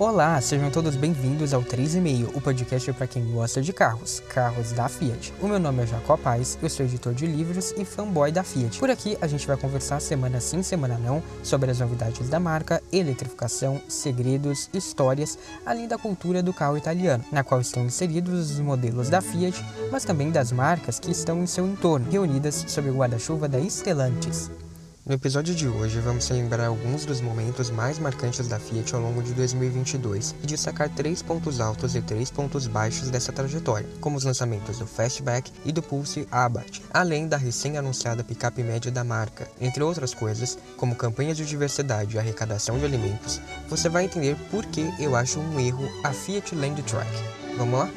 Olá, sejam todos bem-vindos ao 3,5, o podcast para quem gosta de carros, carros da Fiat. O meu nome é Jacó Paz, eu sou editor de livros e fanboy da Fiat. Por aqui a gente vai conversar semana sim, semana não, sobre as novidades da marca, eletrificação, segredos, histórias, além da cultura do carro italiano, na qual estão inseridos os modelos da Fiat, mas também das marcas que estão em seu entorno, reunidas sob o guarda-chuva da Stellantis. No episódio de hoje, vamos lembrar alguns dos momentos mais marcantes da Fiat ao longo de 2022 e destacar três pontos altos e três pontos baixos dessa trajetória, como os lançamentos do Fastback e do Pulse Abarth, além da recém-anunciada picape média da marca. Entre outras coisas, como campanhas de diversidade e arrecadação de alimentos, você vai entender por que eu acho um erro a Fiat Land Track. Vamos lá?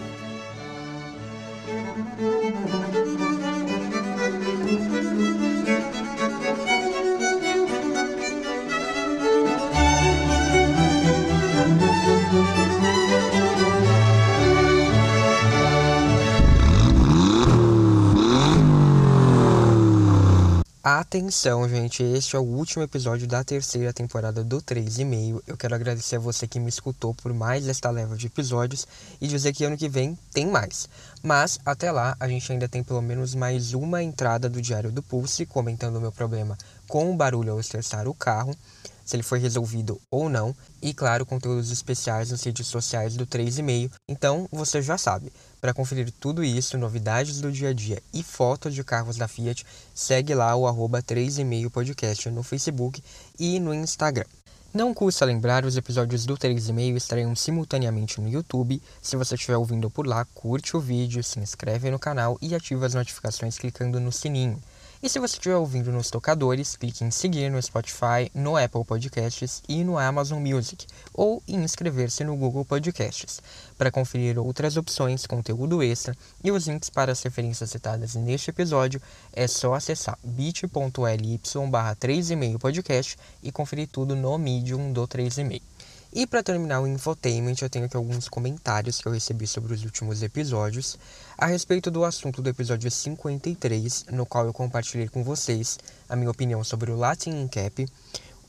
Atenção, gente, este é o último episódio da terceira temporada do 3,5. Eu quero agradecer a você que me escutou por mais esta leva de episódios e dizer que ano que vem tem mais. Mas até lá, a gente ainda tem pelo menos mais uma entrada do Diário do Pulse comentando o meu problema com o barulho ao estressar o carro se ele foi resolvido ou não, e claro, conteúdos especiais nas redes sociais do 3,5. Então, você já sabe. Para conferir tudo isso, novidades do dia a dia e fotos de carros da Fiat, segue lá o arroba 3,5 podcast no Facebook e no Instagram. Não custa lembrar, os episódios do 3,5 estarão simultaneamente no YouTube. Se você estiver ouvindo por lá, curte o vídeo, se inscreve no canal e ativa as notificações clicando no sininho. E se você estiver ouvindo nos tocadores, clique em seguir no Spotify, no Apple Podcasts e no Amazon Music, ou em inscrever-se no Google Podcasts. Para conferir outras opções, conteúdo extra e os links para as referências citadas neste episódio, é só acessar bit.ly barra 3,5 podcast e conferir tudo no Medium do 3,5. E para terminar o infotainment, eu tenho aqui alguns comentários que eu recebi sobre os últimos episódios a respeito do assunto do episódio 53, no qual eu compartilhei com vocês a minha opinião sobre o Latin Cap.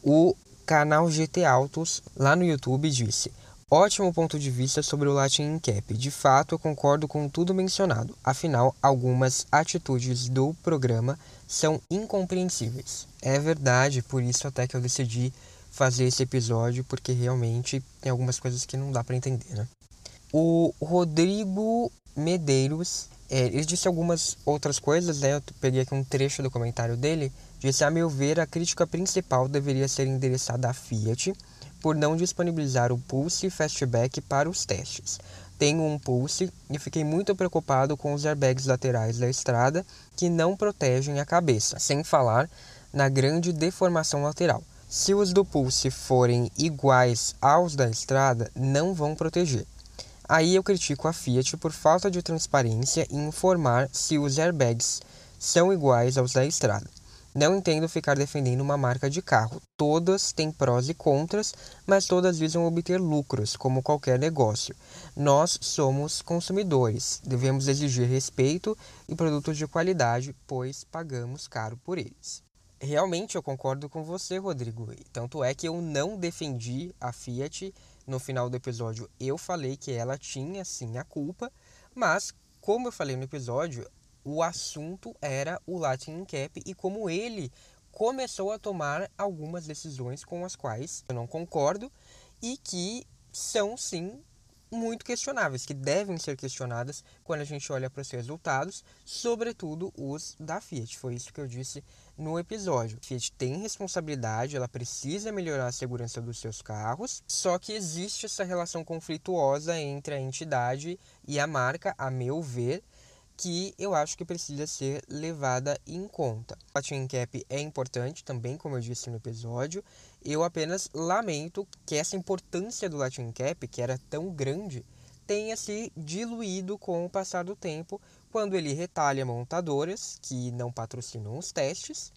O canal GT Autos lá no YouTube disse: Ótimo ponto de vista sobre o Latin Cap. De fato, eu concordo com tudo mencionado. Afinal, algumas atitudes do programa são incompreensíveis. É verdade, por isso até que eu decidi fazer esse episódio, porque realmente tem algumas coisas que não dá para entender, né? O Rodrigo Medeiros, é, ele disse algumas outras coisas, né? Eu peguei aqui um trecho do comentário dele. Disse: A meu ver, a crítica principal deveria ser endereçada à Fiat por não disponibilizar o Pulse Fastback para os testes. Tenho um Pulse e fiquei muito preocupado com os airbags laterais da estrada que não protegem a cabeça, sem falar na grande deformação lateral. Se os do Pulse forem iguais aos da estrada, não vão proteger. Aí eu critico a Fiat por falta de transparência em informar se os airbags são iguais aos da estrada. Não entendo ficar defendendo uma marca de carro. Todas têm prós e contras, mas todas visam obter lucros, como qualquer negócio. Nós somos consumidores, devemos exigir respeito e produtos de qualidade, pois pagamos caro por eles. Realmente eu concordo com você, Rodrigo. Tanto é que eu não defendi a Fiat no final do episódio. Eu falei que ela tinha sim a culpa, mas como eu falei no episódio, o assunto era o Latin Cap e como ele começou a tomar algumas decisões com as quais eu não concordo e que são sim muito questionáveis, que devem ser questionadas quando a gente olha para os resultados, sobretudo os da Fiat. Foi isso que eu disse no episódio. A Fiat tem responsabilidade, ela precisa melhorar a segurança dos seus carros, só que existe essa relação conflituosa entre a entidade e a marca, a meu ver, que eu acho que precisa ser levada em conta. O Latin Cap é importante também, como eu disse no episódio. Eu apenas lamento que essa importância do Latin Cap, que era tão grande, tenha se diluído com o passar do tempo, quando ele retalha montadoras que não patrocinam os testes.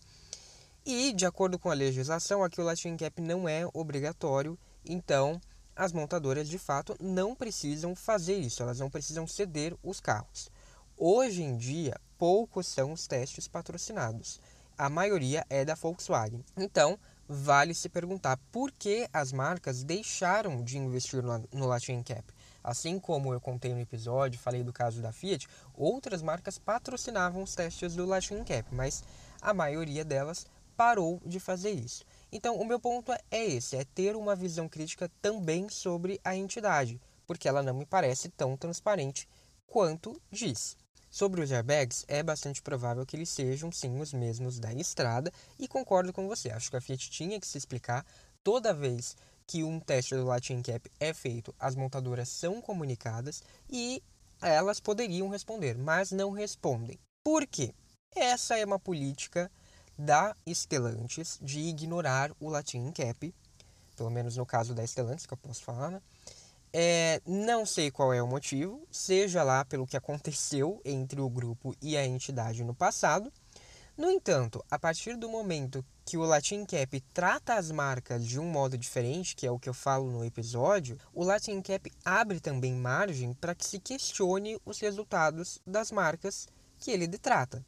E, de acordo com a legislação, aqui o Latin Cap não é obrigatório, então as montadoras de fato não precisam fazer isso, elas não precisam ceder os carros. Hoje em dia, poucos são os testes patrocinados. A maioria é da Volkswagen. Então, vale se perguntar por que as marcas deixaram de investir no Latin Cap. Assim como eu contei no episódio, falei do caso da Fiat, outras marcas patrocinavam os testes do Latin Cap, mas a maioria delas parou de fazer isso. Então, o meu ponto é esse: é ter uma visão crítica também sobre a entidade, porque ela não me parece tão transparente quanto diz. Sobre os airbags, é bastante provável que eles sejam sim os mesmos da estrada e concordo com você. Acho que a Fiat tinha que se explicar toda vez que um teste do Latin Cap é feito, as montadoras são comunicadas e elas poderiam responder, mas não respondem. Por quê? Essa é uma política da Stellantis de ignorar o Latin Cap, pelo menos no caso da Stellantis, que eu posso falar, né? É, não sei qual é o motivo, seja lá pelo que aconteceu entre o grupo e a entidade no passado. No entanto, a partir do momento que o Latin Cap trata as marcas de um modo diferente, que é o que eu falo no episódio, o Latin Cap abre também margem para que se questione os resultados das marcas que ele trata.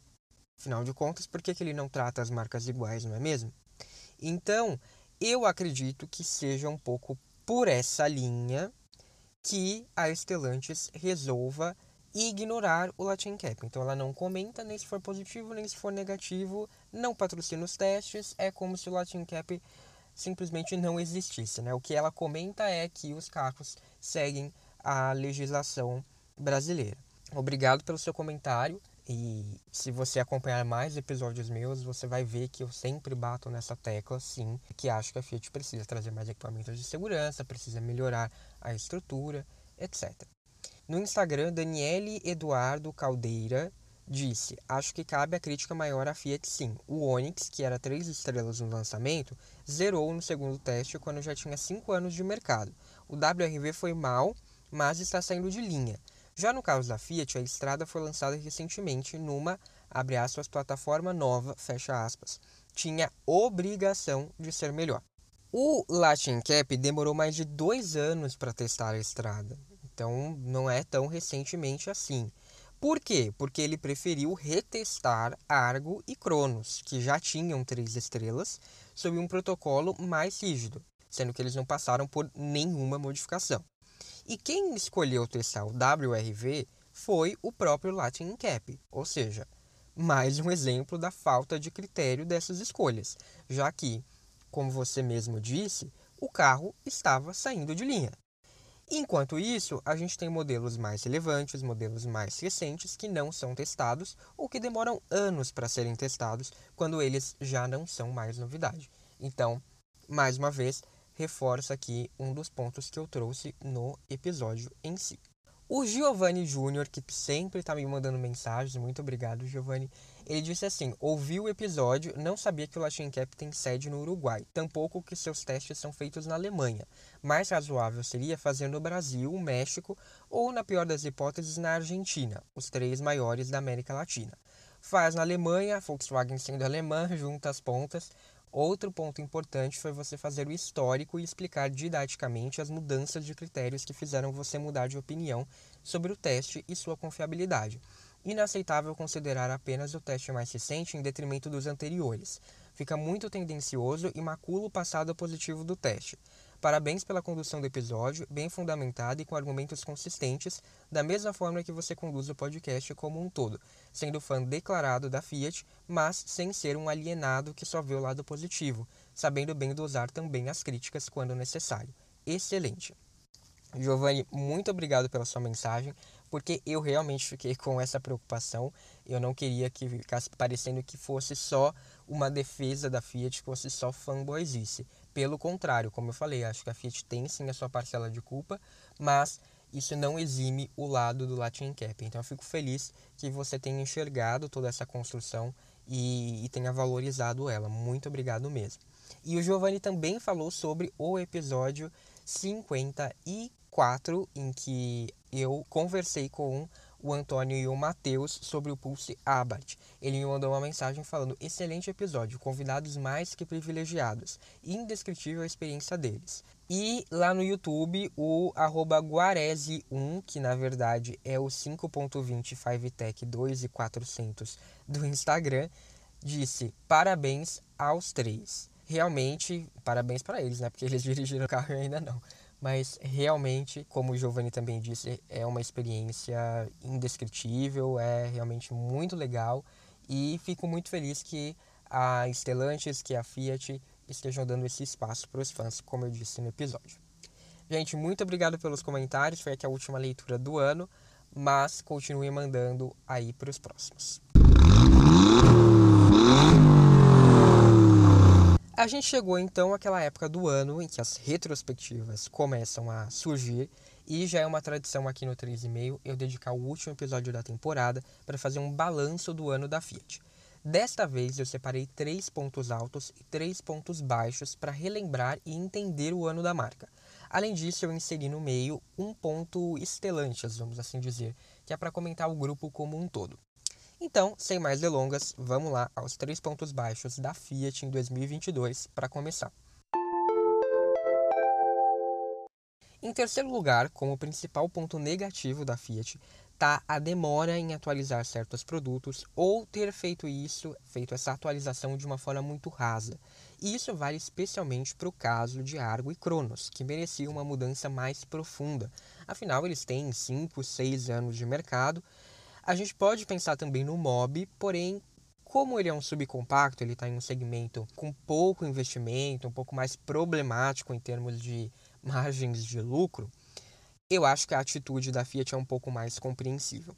Afinal de contas, por que, que ele não trata as marcas iguais, não é mesmo? Então, eu acredito que seja um pouco por essa linha que a Stellantis resolva ignorar o Latin Cap. Então ela não comenta nem se for positivo nem se for negativo, não patrocina os testes, é como se o Latin Cap simplesmente não existisse. Né? O que ela comenta é que os carros seguem a legislação brasileira. Obrigado pelo seu comentário. E se você acompanhar mais episódios meus, você vai ver que eu sempre bato nessa tecla, sim, que acho que a Fiat precisa trazer mais equipamentos de segurança, precisa melhorar a estrutura, etc. No Instagram, Daniele Eduardo Caldeira disse: Acho que cabe a crítica maior à Fiat sim. O Onix, que era 3 estrelas no lançamento, zerou no segundo teste quando já tinha 5 anos de mercado. O WRV foi mal, mas está saindo de linha. Já no caso da Fiat, a Estrada foi lançada recentemente numa, abre aspas, plataforma nova, fecha aspas. Tinha obrigação de ser melhor. O Latin Cap demorou mais de dois anos para testar a Estrada, então não é tão recentemente assim. Por quê? Porque ele preferiu retestar Argo e Cronos, que já tinham três estrelas, sob um protocolo mais rígido, sendo que eles não passaram por nenhuma modificação. E quem escolheu testar o WRV foi o próprio Latin Cap, ou seja, mais um exemplo da falta de critério dessas escolhas, já que, como você mesmo disse, o carro estava saindo de linha. Enquanto isso, a gente tem modelos mais relevantes, modelos mais recentes que não são testados ou que demoram anos para serem testados quando eles já não são mais novidade. Então, mais uma vez, reforça aqui um dos pontos que eu trouxe no episódio em si. O Giovanni Júnior, que sempre está me mandando mensagens, muito obrigado, Giovanni. Ele disse assim: ouvi o episódio, não sabia que o Latin Cap tem sede no Uruguai, tampouco que seus testes são feitos na Alemanha. Mais razoável seria fazer no Brasil, México ou, na pior das hipóteses, na Argentina, os três maiores da América Latina. Faz na Alemanha, Volkswagen sendo alemã, junta as pontas, Outro ponto importante foi você fazer o histórico e explicar didaticamente as mudanças de critérios que fizeram você mudar de opinião sobre o teste e sua confiabilidade. Inaceitável considerar apenas o teste mais recente em detrimento dos anteriores. Fica muito tendencioso e macula o passado positivo do teste. Parabéns pela condução do episódio, bem fundamentada e com argumentos consistentes, da mesma forma que você conduz o podcast como um todo, sendo fã declarado da Fiat, mas sem ser um alienado que só vê o lado positivo, sabendo bem dosar também as críticas quando necessário. Excelente! Giovanni, muito obrigado pela sua mensagem, porque eu realmente fiquei com essa preocupação. Eu não queria que ficasse parecendo que fosse só uma defesa da Fiat, que fosse só fanboyzice. Pelo contrário, como eu falei, acho que a Fiat tem sim a sua parcela de culpa, mas isso não exime o lado do Latin Cap. Então eu fico feliz que você tenha enxergado toda essa construção e, e tenha valorizado ela. Muito obrigado mesmo. E o Giovanni também falou sobre o episódio 54, em que eu conversei com o Antônio e o Matheus sobre o Pulse Abarth. Ele me mandou uma mensagem falando: excelente episódio, convidados mais que privilegiados, indescritível a experiência deles. E lá no YouTube, o Guarese1, que na verdade é o 5.20 5Tech 2400 do Instagram, disse: parabéns aos três. realmente, parabéns para eles, né? Porque eles dirigiram o carro e ainda não. Mas realmente, como o Giovanni também disse, é uma experiência indescritível, é realmente muito legal e fico muito feliz que a Stellantis, que a Fiat estejam dando esse espaço para os fãs, como eu disse no episódio. Gente, muito obrigado pelos comentários, foi aqui a última leitura do ano, mas continue mandando aí para os próximos. A gente chegou então àquela época do ano em que as retrospectivas começam a surgir e já é uma tradição aqui no 3,5 eu dedicar o último episódio da temporada para fazer um balanço do ano da Fiat. Desta vez eu separei três pontos altos e três pontos baixos para relembrar e entender o ano da marca. Além disso, eu inseri no meio um ponto estelantes, vamos assim dizer, que é para comentar o grupo como um todo. Então, sem mais delongas, vamos lá aos três pontos baixos da Fiat em 2022 para começar. Em terceiro lugar, como principal ponto negativo da Fiat, está a demora em atualizar certos produtos ou ter feito isso, feito essa atualização de uma forma muito rasa. E isso vale especialmente para o caso de Argo e Cronos, que mereciam uma mudança mais profunda. Afinal, eles têm 5, 6 anos de mercado a gente pode pensar também no Mob, porém, como ele é um subcompacto, ele está em um segmento com pouco investimento, um pouco mais problemático em termos de margens de lucro, eu acho que a atitude da Fiat é um pouco mais compreensível.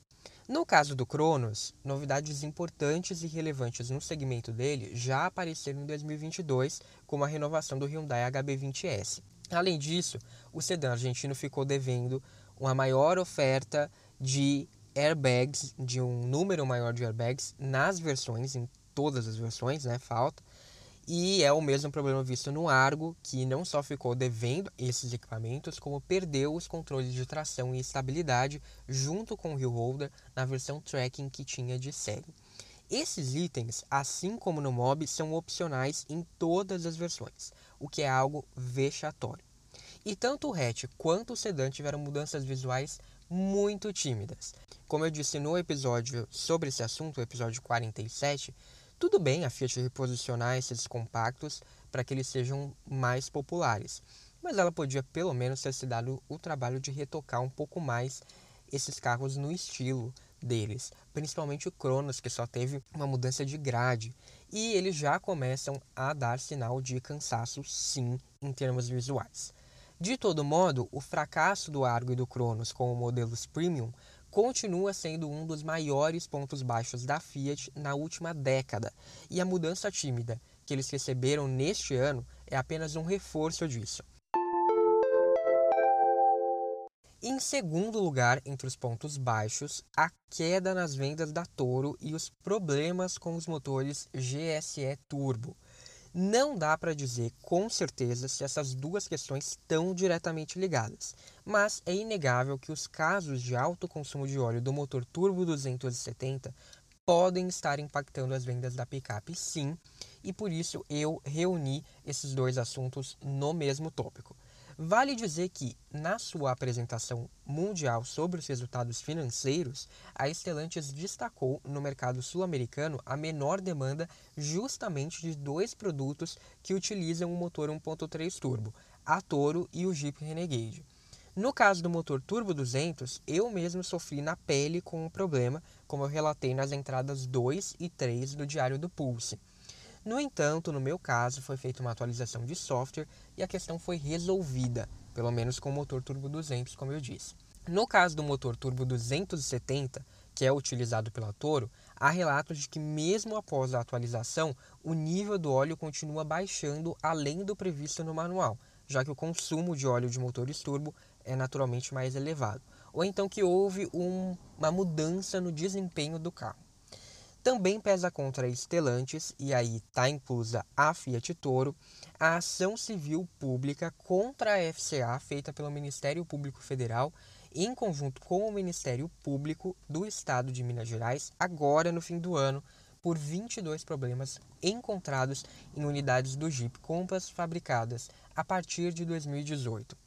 No caso do Cronos, novidades importantes e relevantes no segmento dele já apareceram em 2022, como a renovação do Hyundai HB20S. Além disso, o sedã argentino ficou devendo uma maior oferta de airbags, de um número maior de airbags nas versões, em todas as versões, né? Falta. E é o mesmo problema visto no Argo, que não só ficou devendo esses equipamentos, como perdeu os controles de tração e estabilidade junto com o Hill Holder na versão tracking que tinha de série. Esses itens, assim como no Mob, são opcionais em todas as versões, o que é algo vexatório. E tanto o hatch quanto o sedã tiveram mudanças visuais muito tímidas. Como eu disse no episódio sobre esse assunto, o episódio 47, tudo bem a Fiat reposicionar esses compactos para que eles sejam mais populares, mas ela podia pelo menos ter se dado o trabalho de retocar um pouco mais esses carros no estilo deles, principalmente o Cronos, que só teve uma mudança de grade, e eles já começam a dar sinal de cansaço, sim, em termos visuais. De todo modo, o fracasso do Argo e do Cronos como modelos premium continua sendo um dos maiores pontos baixos da Fiat na última década, e a mudança tímida que eles receberam neste ano é apenas um reforço disso. Em segundo lugar, entre os pontos baixos, a queda nas vendas da Toro e os problemas com os motores GSE Turbo. Não dá para dizer com certeza se essas duas questões estão diretamente ligadas, mas é inegável que os casos de alto consumo de óleo do motor turbo 270 podem estar impactando as vendas da picape sim, e por isso eu reuni esses dois assuntos no mesmo tópico. Vale dizer que, na sua apresentação mundial sobre os resultados financeiros, a Stellantis destacou no mercado sul-americano a menor demanda justamente de dois produtos que utilizam o motor 1.3 turbo, a Toro e o Jeep Renegade. No caso do motor Turbo 200, eu mesmo sofri na pele com o problema, como eu relatei nas entradas 2 e 3 do Diário do Pulse. No entanto, no meu caso, foi feita uma atualização de software e a questão foi resolvida, pelo menos com o motor turbo 200, como eu disse. No caso do motor turbo 270, que é utilizado pela Toro, há relatos de que mesmo após a atualização, o nível do óleo continua baixando além do previsto no manual, já que o consumo de óleo de motores turbo é naturalmente mais elevado, ou então que houve um, uma mudança no desempenho do carro. Também pesa contra a Stellantis, e aí está inclusa a Fiat Toro, a ação civil pública contra a FCA feita pelo Ministério Público Federal em conjunto com o Ministério Público do Estado de Minas Gerais, agora no fim do ano, por 22 problemas encontrados em unidades do Jeep Compass fabricadas a partir de 2018.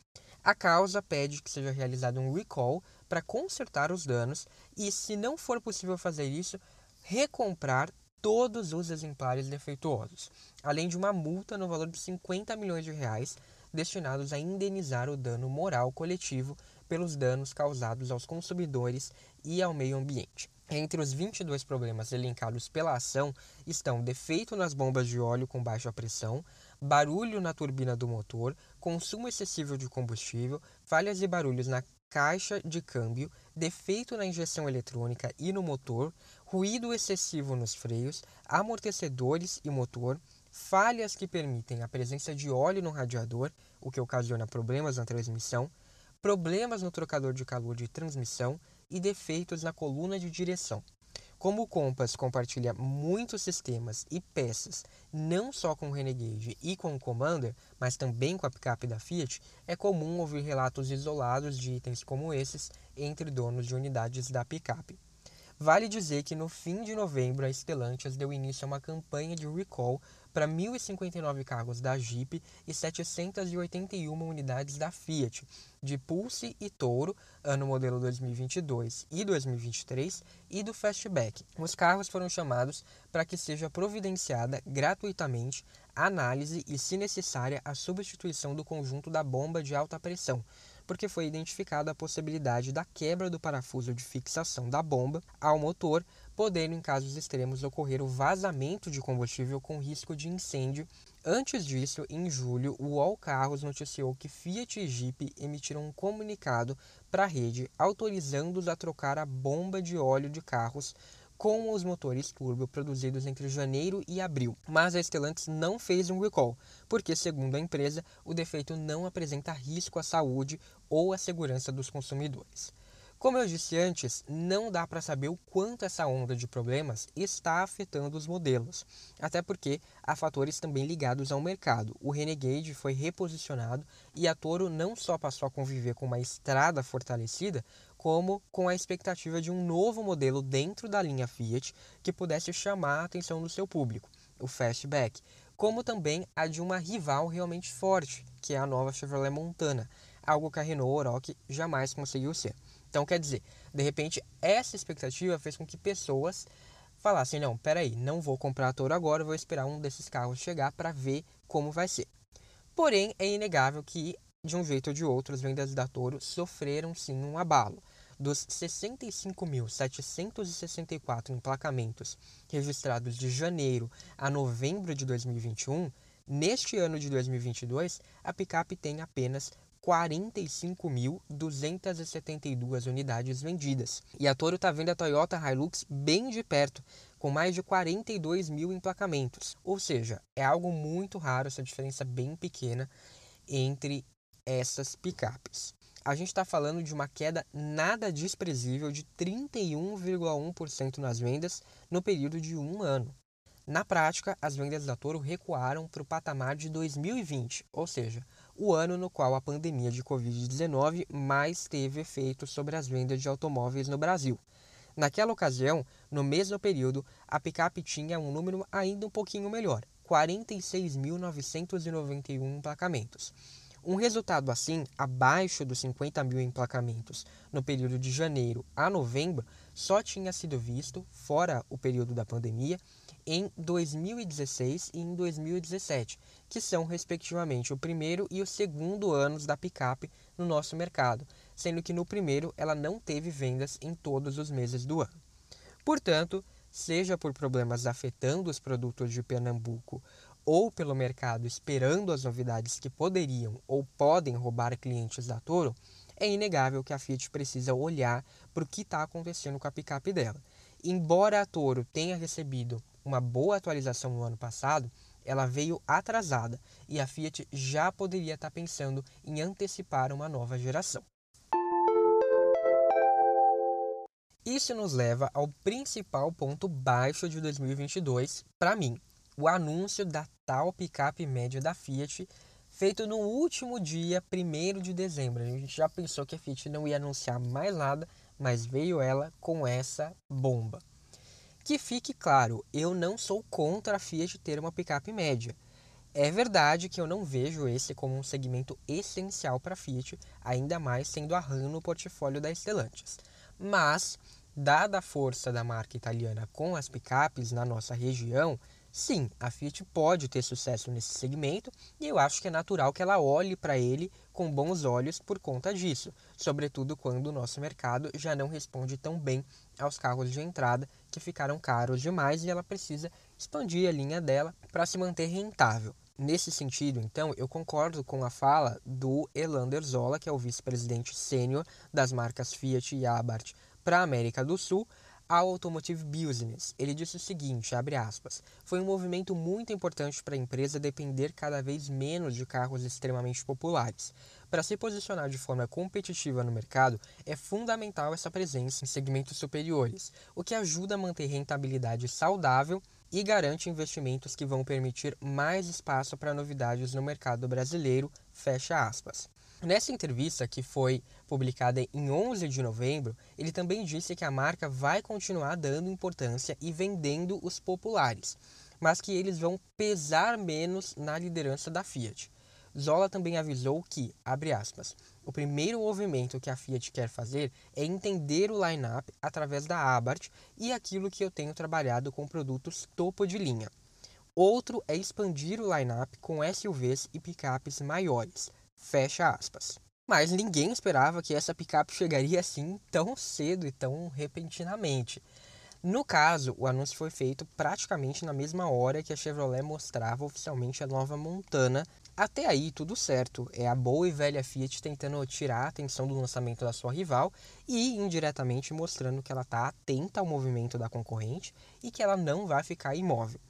A causa pede que seja realizado um recall para consertar os danos e, se não for possível fazer isso, recomprar todos os exemplares defeituosos, além de uma multa no valor de 50 milhões de reais destinados a indenizar o dano moral coletivo pelos danos causados aos consumidores e ao meio ambiente. Entre os 22 problemas elencados pela ação estão defeito nas bombas de óleo com baixa pressão, barulho na turbina do motor, consumo excessivo de combustível, falhas e barulhos na caixa de câmbio, defeito na injeção eletrônica e no motor, ruído excessivo nos freios, amortecedores e motor, falhas que permitem a presença de óleo no radiador, o que ocasiona problemas na transmissão, problemas no trocador de calor de transmissão e defeitos na coluna de direção. Como o Compass compartilha muitos sistemas e peças, não só com o Renegade e com o Commander, mas também com a picape da Fiat, é comum ouvir relatos isolados de itens como esses entre donos de unidades da picape. Vale dizer que no fim de novembro a Stellantis deu início a uma campanha de recall para 1.059 carros da Jeep e 781 unidades da Fiat, de Pulse e Toro, ano modelo 2022 e 2023, e do Fastback. Os carros foram chamados para que seja providenciada gratuitamente a análise e, se necessária, a substituição do conjunto da bomba de alta pressão, porque foi identificada a possibilidade da quebra do parafuso de fixação da bomba ao motor, podendo, em casos extremos, ocorrer o vazamento de combustível com risco de incêndio. Antes disso, em julho, o All Carros noticiou que Fiat e Jeep emitiram um comunicado para a rede autorizando-os a trocar a bomba de óleo de carros com os motores turbo produzidos entre janeiro e abril. Mas a Stellantis não fez um recall, porque, segundo a empresa, o defeito não apresenta risco à saúde ou à segurança dos consumidores. Como eu disse antes, não dá para saber o quanto essa onda de problemas está afetando os modelos, até porque há fatores também ligados ao mercado. O Renegade foi reposicionado e a Toro não só passou a conviver com uma estrada fortalecida, como com a expectativa de um novo modelo dentro da linha Fiat que pudesse chamar a atenção do seu público, o Fastback, como também a de uma rival realmente forte, que é a nova Chevrolet Montana, algo que a Renault Oroch jamais conseguiu ser. Então, quer dizer, de repente, essa expectativa fez com que pessoas falassem: não, peraí, não vou comprar a Toro agora, vou esperar um desses carros chegar para ver como vai ser. Porém, é inegável que, de um jeito ou de outro, as vendas da Toro sofreram sim um abalo. Dos 65.764 emplacamentos registrados de janeiro a novembro de 2021, neste ano de 2022, a picape tem apenas 45.272 unidades vendidas. E a Toro está vendo a Toyota Hilux bem de perto, com mais de 42 mil emplacamentos. Ou seja, é algo muito raro, essa diferença bem pequena entre essas picapes. A gente está falando de uma queda nada desprezível de 31,1% nas vendas no período de um ano. Na prática, as vendas da Toro recuaram para o patamar de 2020, ou seja, o ano no qual a pandemia de Covid-19 mais teve efeito sobre as vendas de automóveis no Brasil. Naquela ocasião, no mesmo período, a picape tinha um número ainda um pouquinho melhor, 46.991 emplacamentos. Um resultado assim, abaixo dos 50 mil emplacamentos no período de janeiro a novembro, só tinha sido visto, fora o período da pandemia, em 2016 e em 2017, que são respectivamente o primeiro e o segundo anos da picape no nosso mercado, sendo que no primeiro ela não teve vendas em todos os meses do ano. Portanto, seja por problemas afetando os produtos de Pernambuco ou pelo mercado esperando as novidades que poderiam ou podem roubar clientes da Toro, é inegável que a Fiat precisa olhar para o que está acontecendo com a picape dela. Embora a Toro tenha recebido uma boa atualização no ano passado, ela veio atrasada e a Fiat já poderia estar pensando em antecipar uma nova geração. Isso nos leva ao principal ponto baixo de 2022 para mim, o anúncio da tal picape média da Fiat, feito no último dia 1 de dezembro. A gente já pensou que a Fiat não ia anunciar mais nada, mas veio ela com essa bomba. Que fique claro, eu não sou contra a Fiat ter uma picape média. É verdade que eu não vejo esse como um segmento essencial para a Fiat, ainda mais sendo a RAM no portfólio da Stellantis. Mas dada a força da marca italiana com as picapes na nossa região, sim, a Fiat pode ter sucesso nesse segmento e eu acho que é natural que ela olhe para ele com bons olhos por conta disso, sobretudo quando o nosso mercado já não responde tão bem aos carros de entrada que ficaram caros demais e ela precisa expandir a linha dela para se manter rentável. Nesse sentido, então, eu concordo com a fala do Elander Zola, que é o vice-presidente sênior das marcas Fiat e Abarth para a América do Sul, ao Automotive Business. Ele disse o seguinte, aspas, foi um movimento muito importante para a empresa depender cada vez menos de carros extremamente populares. Para se posicionar de forma competitiva no mercado, é fundamental essa presença em segmentos superiores, o que ajuda a manter rentabilidade saudável e garante investimentos que vão permitir mais espaço para novidades no mercado brasileiro, fecha aspas. Nessa entrevista, que foi publicada em 11 de novembro, ele também disse que a marca vai continuar dando importância e vendendo os populares, mas que eles vão pesar menos na liderança da Fiat. Zola também avisou que, abre aspas, o primeiro movimento que a Fiat quer fazer é entender o line-up através da Abarth e aquilo que eu tenho trabalhado com produtos topo de linha. Outro é expandir o line-up com SUVs e picapes maiores. Fecha aspas. Mas ninguém esperava que essa picape chegaria assim tão cedo e tão repentinamente. No caso, o anúncio foi feito praticamente na mesma hora que a Chevrolet mostrava oficialmente a nova Montana. Até aí, tudo certo. É a boa e velha Fiat tentando tirar a atenção do lançamento da sua rival e indiretamente mostrando que ela está atenta ao movimento da concorrente e que ela não vai ficar imóvel.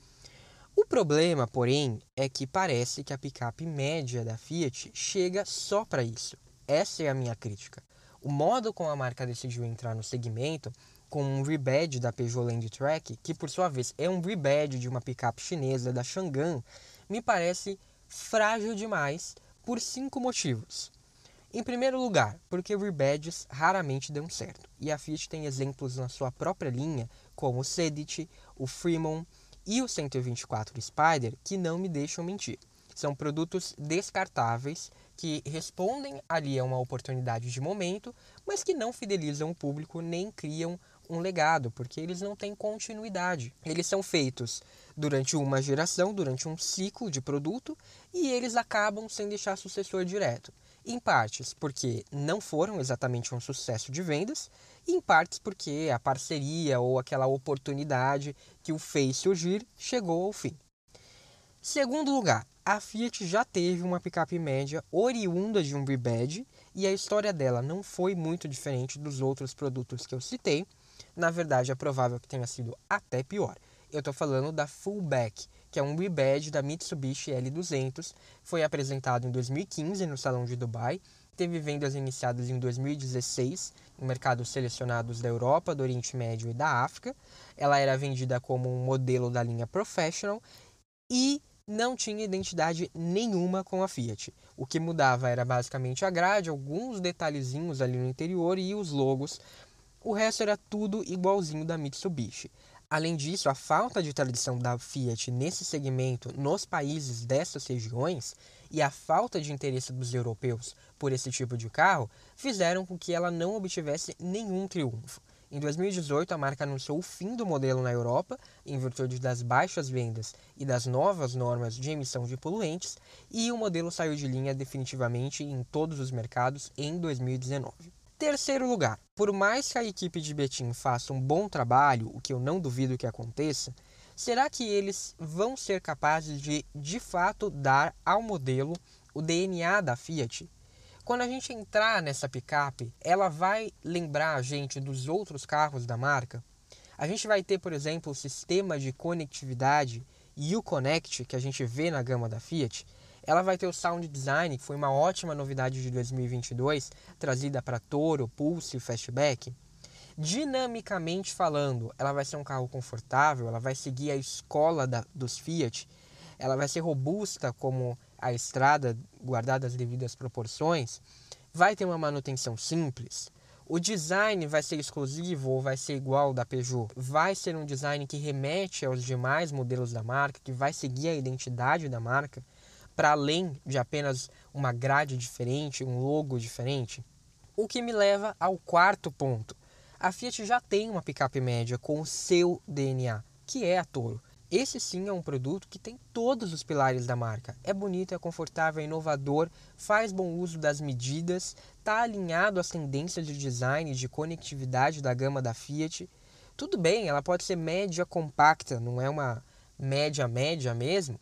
O problema, porém, é que parece que a picape média da Fiat chega só para isso. Essa é a minha crítica. O modo como a marca decidiu entrar no segmento com um rebadge da Peugeot Landtrek, que por sua vez é um rebadge de uma picape chinesa da Chang'an, me parece frágil demais por cinco motivos. Em primeiro lugar, porque rebadges raramente dão certo, e a Fiat tem exemplos na sua própria linha, como o Sedit, o Fremont e o 124 Spider, que não me deixam mentir. São produtos descartáveis que respondem ali a uma oportunidade de momento, mas que não fidelizam o público nem criam um legado, porque eles não têm continuidade. Eles são feitos durante uma geração, durante um ciclo de produto, e eles acabam sem deixar sucessor direto. Em partes porque não foram exatamente um sucesso de vendas, em partes porque a parceria ou aquela oportunidade que o fez surgir chegou ao fim. Segundo lugar, a Fiat já teve uma picape média oriunda de um rebadge e a história dela não foi muito diferente dos outros produtos que eu citei. Na verdade, é provável que tenha sido até pior. Eu estou falando da Fullback, que é um rebadge da Mitsubishi L200. Foi apresentado em 2015 no Salão de Dubai. Teve vendas iniciadas em 2016 em mercados selecionados da Europa, do Oriente Médio e da África. Ela era vendida como um modelo da linha Professional e não tinha identidade nenhuma com a Fiat. O que mudava era basicamente a grade, alguns detalhezinhos ali no interior e os logos. O resto era tudo igualzinho da Mitsubishi. Além disso, a falta de tradição da Fiat nesse segmento nos países dessas regiões e a falta de interesse dos europeus por esse tipo de carro fizeram com que ela não obtivesse nenhum triunfo. Em 2018, a marca anunciou o fim do modelo na Europa, em virtude das baixas vendas e das novas normas de emissão de poluentes, e o modelo saiu de linha definitivamente em todos os mercados em 2019. Terceiro lugar, por mais que a equipe de Betim faça um bom trabalho, o que eu não duvido que aconteça, será que eles vão ser capazes de, de fato, dar ao modelo o DNA da Fiat? Quando a gente entrar nessa picape, ela vai lembrar a gente dos outros carros da marca. A gente vai ter, por exemplo, o sistema de conectividade Uconnect que a gente vê na gama da Fiat. Ela vai ter o sound design, que foi uma ótima novidade de 2022, trazida para Toro, Pulse e Fastback. Dinamicamente falando, ela vai ser um carro confortável, ela vai seguir a escola da, dos Fiat, ela vai ser robusta como a estrada, guardadas as devidas proporções, vai ter uma manutenção simples. O design vai ser exclusivo ou vai ser igual da Peugeot? Vai ser um design que remete aos demais modelos da marca, que vai seguir a identidade da marca, para além de apenas uma grade diferente, um logo diferente? O que me leva ao quarto ponto. A Fiat já tem uma picape média com o seu DNA, que é a Toro. Esse sim é um produto que tem todos os pilares da marca. É bonito, é confortável, é inovador, faz bom uso das medidas, está alinhado às tendências de design e de conectividade da gama da Fiat. Tudo bem, ela pode ser média compacta, não é uma média média mesmo,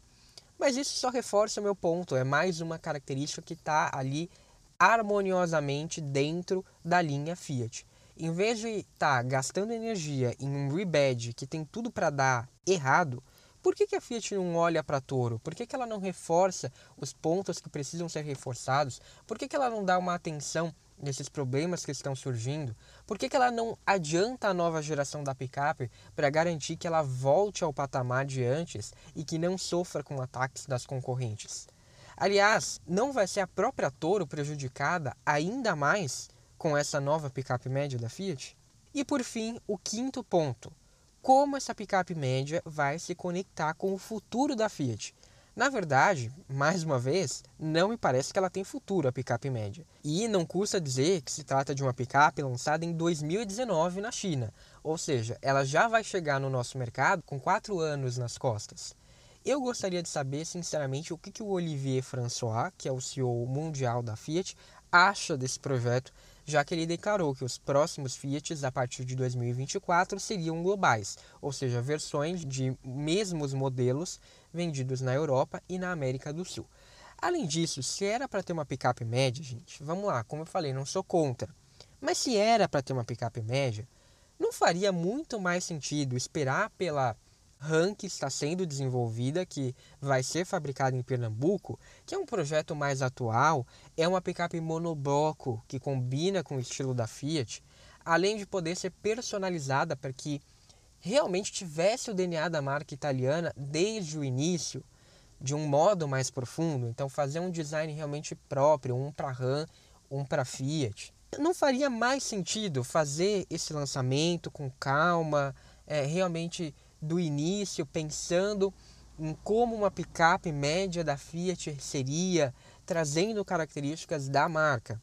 mas isso só reforça o meu ponto. É mais uma característica que está ali harmoniosamente dentro da linha Fiat. Em vez de estar tá gastando energia em um rebadge que tem tudo para dar errado, por que, que a Fiat não olha para Toro? Por que, que ela não reforça os pontos que precisam ser reforçados? Por que, que ela não dá uma atenção nesses problemas que estão surgindo? Por que, que ela não adianta a nova geração da picape para garantir que ela volte ao patamar de antes e que não sofra com ataques das concorrentes? Aliás, não vai ser a própria Toro prejudicada ainda mais com essa nova picape média da Fiat? E por fim, o quinto ponto como essa picape média vai se conectar com o futuro da Fiat. Na verdade, mais uma vez, não me parece que ela tem futuro a picape média. E não custa dizer que se trata de uma picape lançada em 2019 na China, ou seja, ela já vai chegar no nosso mercado com quatro anos nas costas. Eu gostaria de saber, sinceramente, o que, que o Olivier François, que é o CEO mundial da Fiat, acha desse projeto já que ele declarou que os próximos Fiats a partir de 2024 seriam globais, ou seja, versões de mesmos modelos vendidos na Europa e na América do Sul. Além disso, se era para ter uma picape média, gente, vamos lá, como eu falei, não sou contra. Mas se era para ter uma picape média, não faria muito mais sentido esperar pela RAM que está sendo desenvolvida, que vai ser fabricada em Pernambuco, que é um projeto mais atual, é uma picape monobloco que combina com o estilo da Fiat, além de poder ser personalizada para que realmente tivesse o DNA da marca italiana desde o início, de um modo mais profundo. Então, fazer um design realmente próprio, um para RAM, um para Fiat. Não faria mais sentido fazer esse lançamento com calma, é, realmente do início, pensando em como uma picape média da Fiat seria, trazendo características da marca.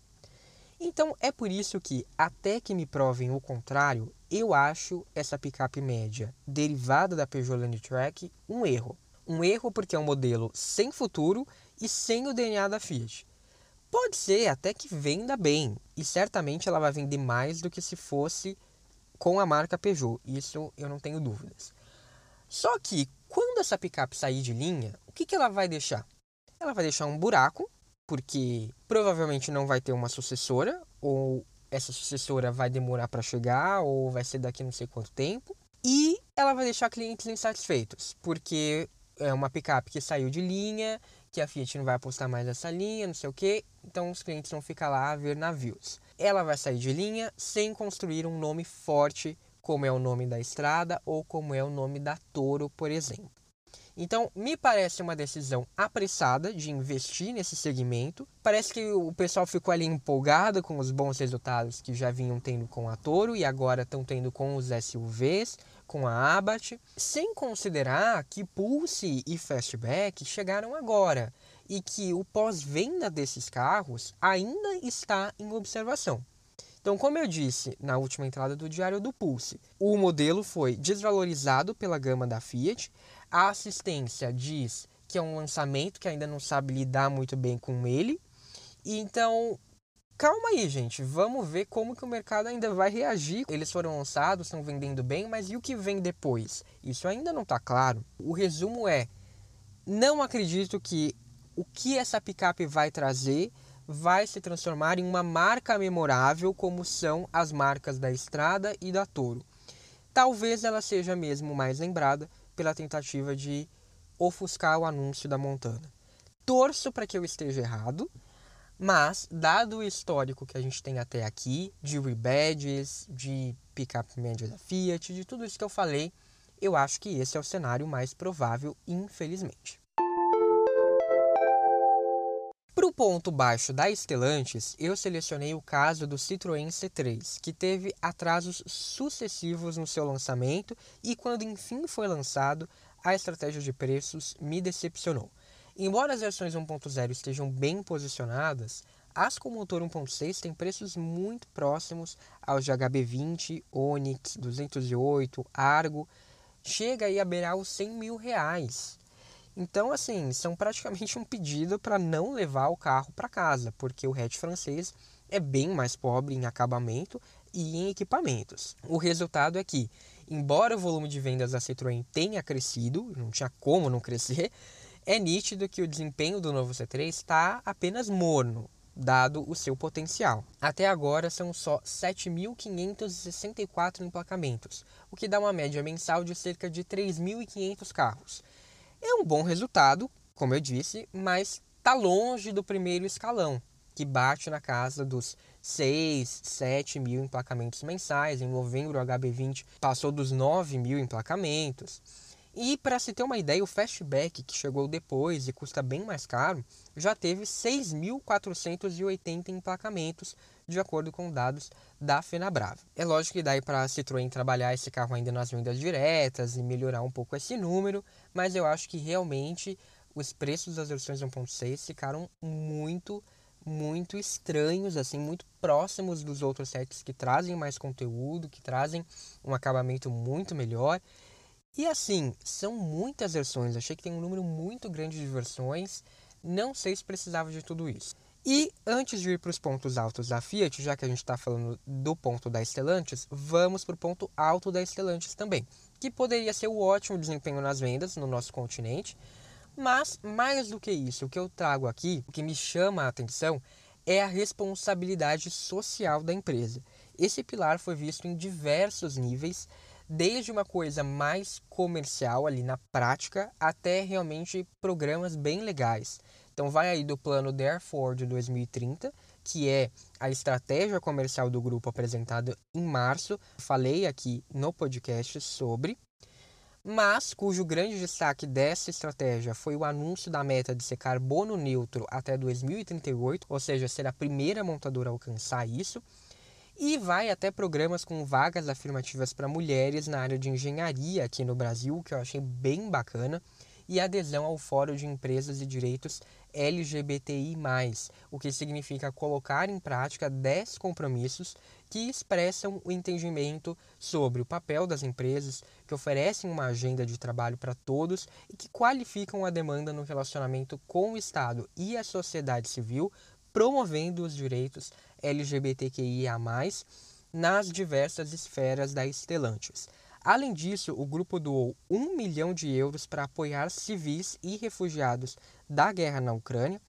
Então é por isso que, até que me provem o contrário, eu acho essa picape média derivada da Peugeot Landtrek um erro. Um erro porque é um modelo sem futuro e sem o DNA da Fiat. Pode ser até que venda bem, e certamente ela vai vender mais do que se fosse com a marca Peugeot, isso eu não tenho dúvidas. Só que quando essa picape sair de linha, o que, que ela vai deixar? Ela vai deixar um buraco, porque provavelmente não vai ter uma sucessora, ou essa sucessora vai demorar para chegar, ou vai ser daqui não sei quanto tempo. E ela vai deixar clientes insatisfeitos, porque é uma picape que saiu de linha, que a Fiat não vai apostar mais nessa linha, não sei o que, então os clientes vão ficar lá a ver navios. Ela vai sair de linha sem construir um nome forte como é o nome da estrada ou como é o nome da Toro, por exemplo. Então, me parece uma decisão apressada de investir nesse segmento. Parece que o pessoal ficou ali empolgado com os bons resultados que já vinham tendo com a Toro e agora estão tendo com os SUVs, com a Abarth, sem considerar que Pulse e Fastback chegaram agora e que o pós-venda desses carros ainda está em observação. Então, como eu disse na última entrada do Diário do Pulse, o modelo foi desvalorizado pela gama da Fiat. A assistência diz que é um lançamento que ainda não sabe lidar muito bem com ele. E então, calma aí, gente. Vamos ver como que o mercado ainda vai reagir. Eles foram lançados, estão vendendo bem, mas e o que vem depois? Isso ainda não está claro. O resumo é: não acredito que o que essa picape vai trazer vai se transformar em uma marca memorável, como são as marcas da Estrada e da Toro. Talvez ela seja mesmo mais lembrada pela tentativa de ofuscar o anúncio da Montana. Torço para que eu esteja errado, mas, dado o histórico que a gente tem até aqui, de rebadges, de pick-up média da Fiat, de tudo isso que eu falei, eu acho que esse é o cenário mais provável, infelizmente. Para o ponto baixo da Stellantis, eu selecionei o caso do Citroën C3, que teve atrasos sucessivos no seu lançamento e quando enfim foi lançado, a estratégia de preços me decepcionou. Embora as versões 1.0 estejam bem posicionadas, as com motor 1.6 têm preços muito próximos aos de HB20, Onix, 208, Argo, chega aí a beirar os 100 mil reais. Então, assim, são praticamente um pedido para não levar o carro para casa, porque o hatch francês é bem mais pobre em acabamento e em equipamentos. O resultado é que, embora o volume de vendas da Citroën tenha crescido, não tinha como não crescer, é nítido que o desempenho do novo C3 está apenas morno, dado o seu potencial. Até agora são só 7.564 emplacamentos, o que dá uma média mensal de cerca de 3.500 carros. É um bom resultado, como eu disse, mas está longe do primeiro escalão, que bate na casa dos 6, 7 mil emplacamentos mensais. Em novembro, o HB20 passou dos 9 mil emplacamentos. E para se ter uma ideia, o Fastback, que chegou depois e custa bem mais caro, já teve 6.480 emplacamentos, de acordo com dados da FenaBrava. É lógico que daí para a Citroën trabalhar esse carro ainda nas vendas diretas e melhorar um pouco esse número, mas eu acho que realmente os preços das versões 1.6 ficaram muito muito estranhos, assim, muito próximos dos outros sets que trazem mais conteúdo, que trazem um acabamento muito melhor e assim, são muitas versões. Achei que tem um número muito grande de versões. Não sei se precisava de tudo isso. E antes de ir para os pontos altos da Fiat, já que a gente está falando do ponto da Stellantis, vamos para o ponto alto da Stellantis também, que poderia ser o ótimo desempenho nas vendas no nosso continente. Mas, mais do que isso, o que eu trago aqui, o que me chama a atenção, é a responsabilidade social da empresa. Esse pilar foi visto em diversos níveis desde uma coisa mais comercial ali na prática até realmente programas bem legais. Então vai aí do plano Dare Ford 2030, que é a estratégia comercial do grupo apresentada em março. Falei aqui no podcast sobre, mas cujo grande destaque dessa estratégia foi o anúncio da meta de ser carbono neutro até 2038, ou seja, ser a primeira montadora a alcançar isso e vai até programas com vagas afirmativas para mulheres na área de engenharia aqui no Brasil, que eu achei bem bacana, e adesão ao Fórum de Empresas e Direitos LGBTI, o que significa colocar em prática 10 compromissos que expressam o entendimento sobre o papel das empresas, que oferecem uma agenda de trabalho para todos e que qualificam a demanda no relacionamento com o Estado e a sociedade civil promovendo os direitos LGBTQIA+, nas diversas esferas da Stellantis. Além disso, o grupo doou 1 milhão de euros para apoiar civis e refugiados da guerra na Ucrânia.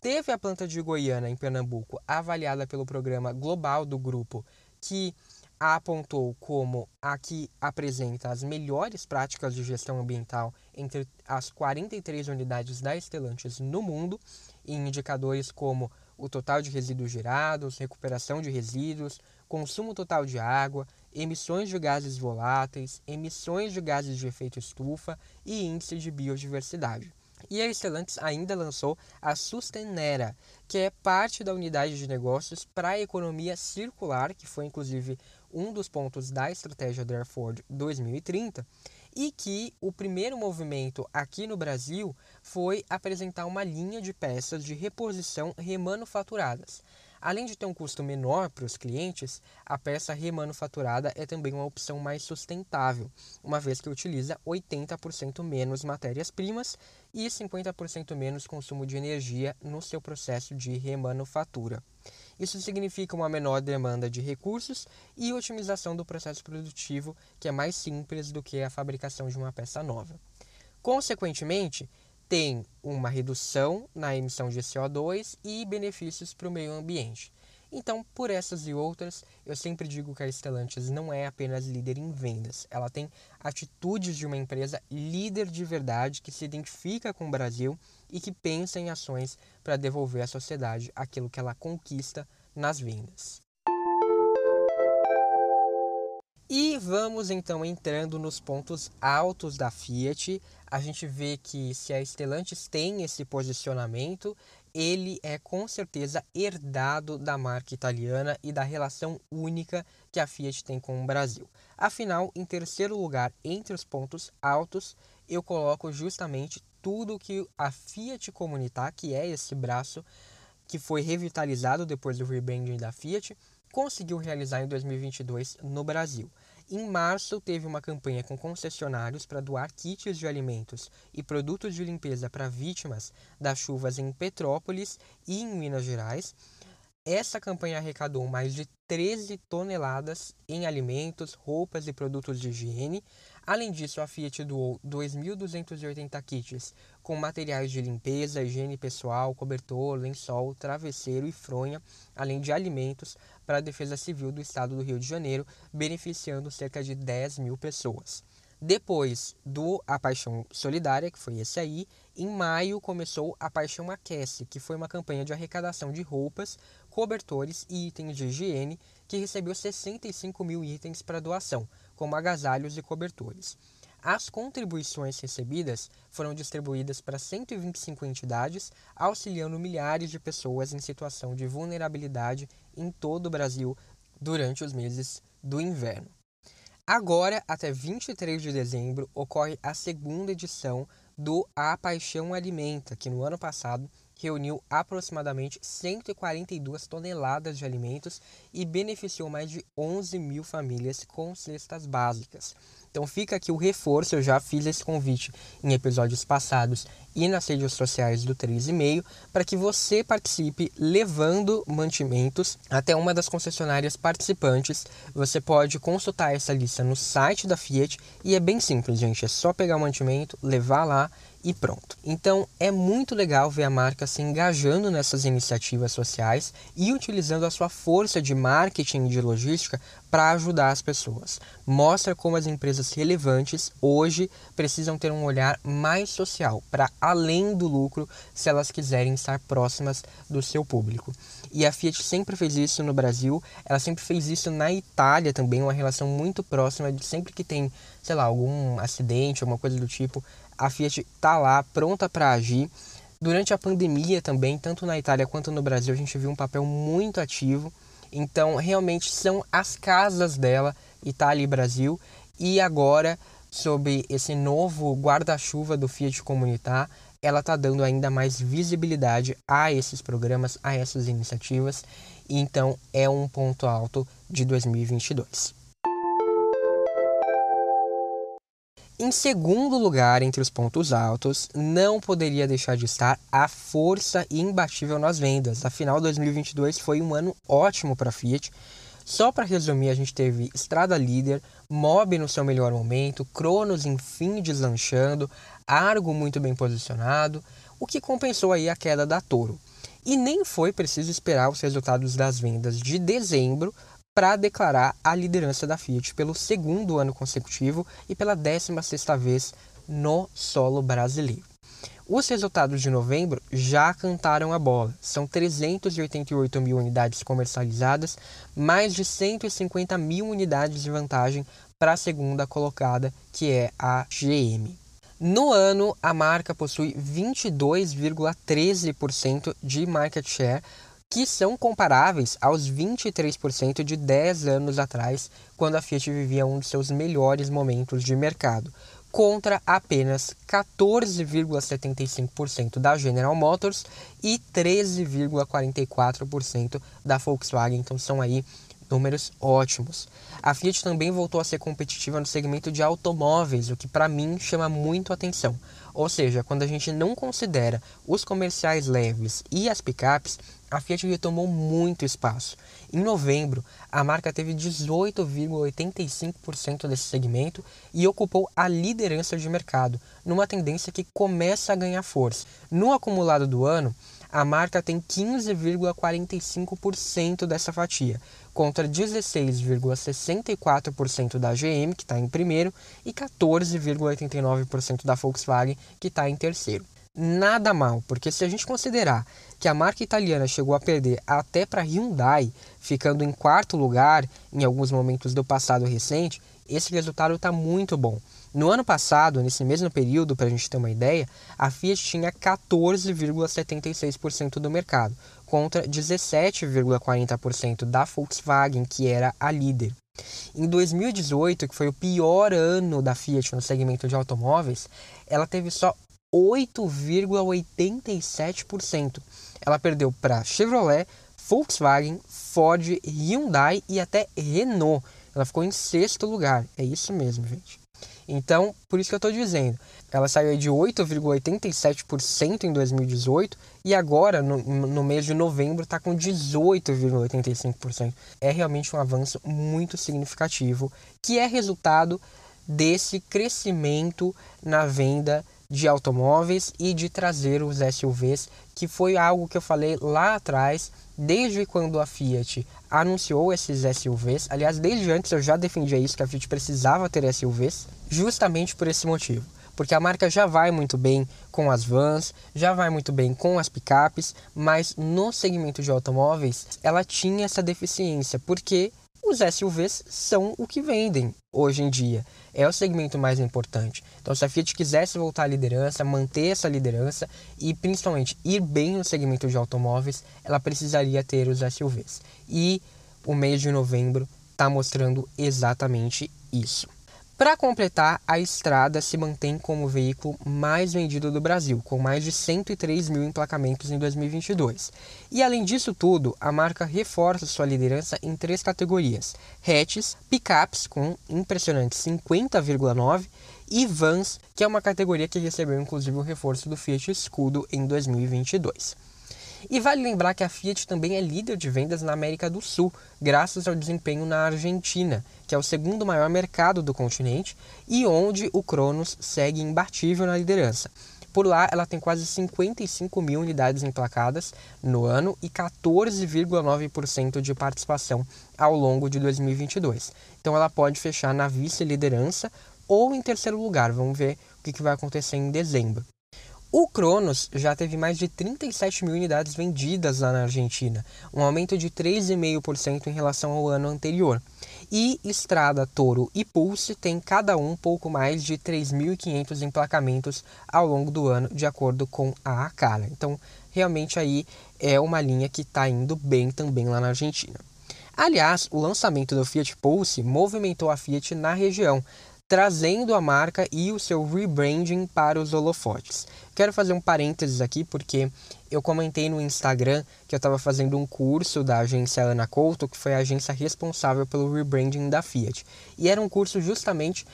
Teve a planta de Goiânia, em Pernambuco, avaliada pelo programa global do grupo, que a apontou como a que apresenta as melhores práticas de gestão ambiental entre as 43 unidades da Stellantis no mundo, em indicadores como o total de resíduos gerados, recuperação de resíduos, consumo total de água, emissões de gases voláteis, emissões de gases de efeito estufa e índice de biodiversidade. E a Stellantis ainda lançou a Sustenera, que é parte da unidade de negócios para a economia circular, que foi inclusive um dos pontos da estratégia da Ford 2030, e que o primeiro movimento aqui no Brasil foi apresentar uma linha de peças de reposição remanufaturadas. Além de ter um custo menor para os clientes, a peça remanufaturada é também uma opção mais sustentável, uma vez que utiliza 80% menos matérias-primas e 50% menos consumo de energia no seu processo de remanufatura. Isso significa uma menor demanda de recursos e otimização do processo produtivo, que é mais simples do que a fabricação de uma peça nova. Consequentemente, tem uma redução na emissão de CO2 e benefícios para o meio ambiente. Então, por essas e outras, eu sempre digo que a Stellantis não é apenas líder em vendas, ela tem atitudes de uma empresa líder de verdade que se identifica com o Brasil e que pensa em ações para devolver à sociedade aquilo que ela conquista nas vendas. E vamos então entrando nos pontos altos da Fiat. A gente vê que se a Stellantis tem esse posicionamento, ele é com certeza herdado da marca italiana e da relação única que a Fiat tem com o Brasil. Afinal, em terceiro lugar, entre os pontos altos, eu coloco justamente tudo que a Fiat Comunitar, que é esse braço que foi revitalizado depois do rebranding da Fiat, conseguiu realizar em 2022 no Brasil. Em março, teve uma campanha com concessionários para doar kits de alimentos e produtos de limpeza para vítimas das chuvas em Petrópolis e em Minas Gerais. Essa campanha arrecadou mais de 13 toneladas em alimentos, roupas e produtos de higiene. Além disso, a Fiat doou 2.280 kits com materiais de limpeza, higiene pessoal, cobertor, lençol, travesseiro e fronha, além de alimentos para a Defesa Civil do Estado do Rio de Janeiro, beneficiando cerca de 10 mil pessoas. Depois do A Paixão Solidária, que foi esse aí, em maio começou A Paixão Aquece, que foi uma campanha de arrecadação de roupas, cobertores e itens de higiene, que recebeu 65 mil itens para doação, como agasalhos e cobertores. As contribuições recebidas foram distribuídas para 125 entidades, auxiliando milhares de pessoas em situação de vulnerabilidade em todo o Brasil durante os meses do inverno. Agora, até 23 de dezembro, ocorre a segunda edição do A Paixão Alimenta, que no ano passado reuniu aproximadamente 142 toneladas de alimentos e beneficiou mais de 11 mil famílias com cestas básicas. Então fica aqui o reforço, eu já fiz esse convite em episódios passados e nas redes sociais do 3,5 para que você participe levando mantimentos até uma das concessionárias participantes. Você pode consultar essa lista no site da Fiat e é bem simples, gente, é só pegar o mantimento, levar lá e pronto. Então é muito legal ver a marca se engajando nessas iniciativas sociais e utilizando a sua força de marketing e de logística para ajudar as pessoas. Mostra como as empresas relevantes hoje precisam ter um olhar mais social, para além do lucro, se elas quiserem estar próximas do seu público. E a Fiat sempre fez isso no Brasil, ela sempre fez isso na Itália também, uma relação muito próxima de sempre que tem, sei lá, algum acidente, alguma coisa do tipo, a Fiat está lá pronta para agir. Durante a pandemia também, tanto na Itália quanto no Brasil, a gente viu um papel muito ativo. Então, realmente são as casas dela, Itália e Brasil. E agora, sob esse novo guarda-chuva do Fiat Comunitar, ela está dando ainda mais visibilidade a esses programas, a essas iniciativas. Então, é um ponto alto de 2022. Em segundo lugar, entre os pontos altos, não poderia deixar de estar a força imbatível nas vendas. Afinal, 2022 foi um ano ótimo para a Fiat. Só para resumir, a gente teve Estrada Líder, Mob no seu melhor momento, Cronos enfim deslanchando, Argo muito bem posicionado, o que compensou aí a queda da Toro. E nem foi preciso esperar os resultados das vendas de dezembro para declarar a liderança da Fiat pelo segundo ano consecutivo e pela 16ª vez no solo brasileiro. Os resultados de novembro já cantaram a bola. São 388 mil unidades comercializadas, mais de 150 mil unidades de vantagem para a segunda colocada, que é a GM. No ano, a marca possui 22,13% de market share, que são comparáveis aos 23% de 10 anos atrás, quando a Fiat vivia um de seus melhores momentos de mercado, contra apenas 14,75% da General Motors e 13,44% da Volkswagen. Então são aí números ótimos. A Fiat também voltou a ser competitiva no segmento de automóveis, o que para mim chama muito atenção. Ou seja, quando a gente não considera os comerciais leves e as picapes, a Fiat retomou muito espaço. Em novembro, a marca teve 18,85% desse segmento e ocupou a liderança de mercado, numa tendência que começa a ganhar força. No acumulado do ano, a marca tem 15,45% dessa fatia, contra 16,64% da GM, que está em primeiro, e 14,89% da Volkswagen, que está em terceiro nada mal, porque se a gente considerar que a marca italiana chegou a perder até para Hyundai, ficando em quarto lugar em alguns momentos do passado recente, esse resultado está muito bom. No ano passado, nesse mesmo período, para a gente ter uma ideia, a Fiat tinha 14,76% do mercado, contra 17,40% da Volkswagen, que era a líder. Em 2018, que foi o pior ano da Fiat no segmento de automóveis, ela teve só 8,87%. Ela perdeu para Chevrolet, Volkswagen, Ford, Hyundai e até Renault. Ela ficou em sexto lugar. É isso mesmo, gente. Então, por isso que eu estou dizendo, ela saiu de 8,87% em 2018 e agora, no, no mês de novembro, está com 18,85%. É realmente um avanço muito significativo, que é resultado desse crescimento na venda de automóveis e de trazer os SUVs, que foi algo que eu falei lá atrás, desde quando a Fiat anunciou esses SUVs. Aliás, desde antes eu já defendia isso, que a Fiat precisava ter SUVs, justamente por esse motivo. Porque a marca já vai muito bem com as vans, já vai muito bem com as picapes, mas no segmento de automóveis ela tinha essa deficiência, porque os SUVs são o que vendem hoje em dia. É o segmento mais importante. Então, se a Fiat quisesse voltar à liderança, manter essa liderança e principalmente ir bem no segmento de automóveis, ela precisaria ter os SUVs. E o mês de novembro está mostrando exatamente isso. Para completar, a Estrada se mantém como o veículo mais vendido do Brasil, com mais de 103 mil emplacamentos em 2022. E além disso tudo, a marca reforça sua liderança em três categorias: hatches, picapes com impressionante 50,9 e vans, que é uma categoria que recebeu inclusive o reforço do Fiat Scudo em 2022. E vale lembrar que a Fiat também é líder de vendas na América do Sul, graças ao desempenho na Argentina, que é o segundo maior mercado do continente e onde o Cronos segue imbatível na liderança. Por lá, ela tem quase 55 mil unidades emplacadas no ano e 14,9% de participação ao longo de 2022. Então, ela pode fechar na vice-liderança ou em terceiro lugar. Vamos ver o que vai acontecer em dezembro. O Cronos já teve mais de 37 mil unidades vendidas lá na Argentina, um aumento de 3,5% em relação ao ano anterior. E Estrada, Toro e Pulse têm cada um pouco mais de 3.500 emplacamentos ao longo do ano, de acordo com a Acara. Então, realmente aí é uma linha que está indo bem também lá na Argentina. Aliás, o lançamento do Fiat Pulse movimentou a Fiat na região, trazendo a marca e o seu rebranding para os holofotes. Quero fazer um parênteses aqui porque eu comentei no Instagram que eu estava fazendo um curso da agência Ana Couto, que foi a agência responsável pelo rebranding da Fiat. E era um curso justamente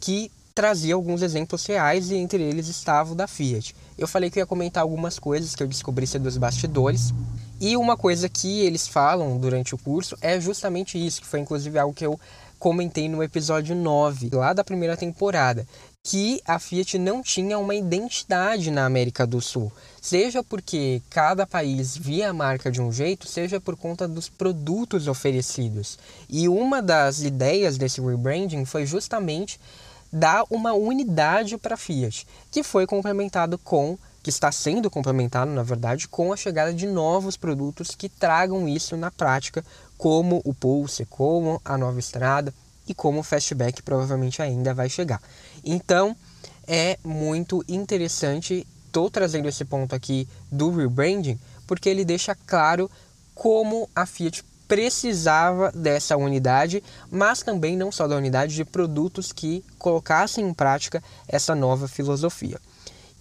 que trazia alguns exemplos reais e entre eles estava o da Fiat. Eu falei que ia comentar algumas coisas que eu descobrisse dos bastidores. E uma coisa que eles falam durante o curso é justamente isso, que foi inclusive algo que eu comentei no episódio 9, lá da primeira temporada, que a Fiat não tinha uma identidade na América do Sul, seja porque cada país via a marca de um jeito, seja por conta dos produtos oferecidos. E uma das ideias desse rebranding foi justamente dar uma unidade para a Fiat, que foi complementado com que está sendo complementado, na verdade, com a chegada de novos produtos que tragam isso na prática, como o Pulse, como a nova estrada e como o Fastback provavelmente ainda vai chegar. Então, é muito interessante. Estou trazendo esse ponto aqui do rebranding porque ele deixa claro como a Fiat precisava dessa unidade, mas também não só da unidade de produtos que colocassem em prática essa nova filosofia.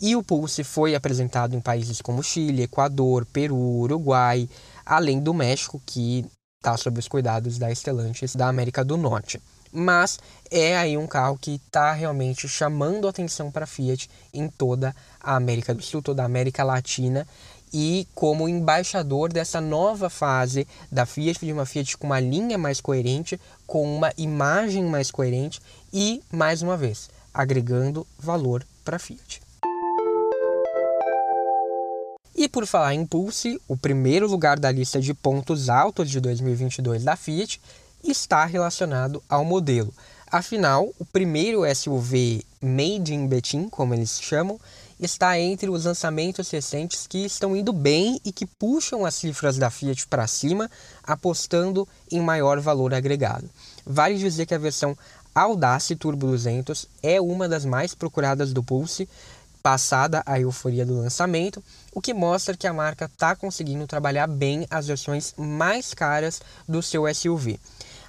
E o Pulse foi apresentado em países como Chile, Equador, Peru, Uruguai, além do México, que está sob os cuidados da Stellantis da América do Norte. Mas é aí um carro que está realmente chamando atenção para a Fiat em toda a América do Sul, toda a América Latina e como embaixador dessa nova fase da Fiat, de uma Fiat com uma linha mais coerente, com uma imagem mais coerente e, mais uma vez, agregando valor para a Fiat. E por falar em Pulse, o primeiro lugar da lista de pontos altos de 2022 da Fiat está relacionado ao modelo. Afinal, o primeiro SUV Made in Betim, como eles chamam, está entre os lançamentos recentes que estão indo bem e que puxam as cifras da Fiat para cima, apostando em maior valor agregado. Vale dizer que a versão Audace Turbo 200 é uma das mais procuradas do Pulse, passada a euforia do lançamento, o que mostra que a marca está conseguindo trabalhar bem as versões mais caras do seu SUV.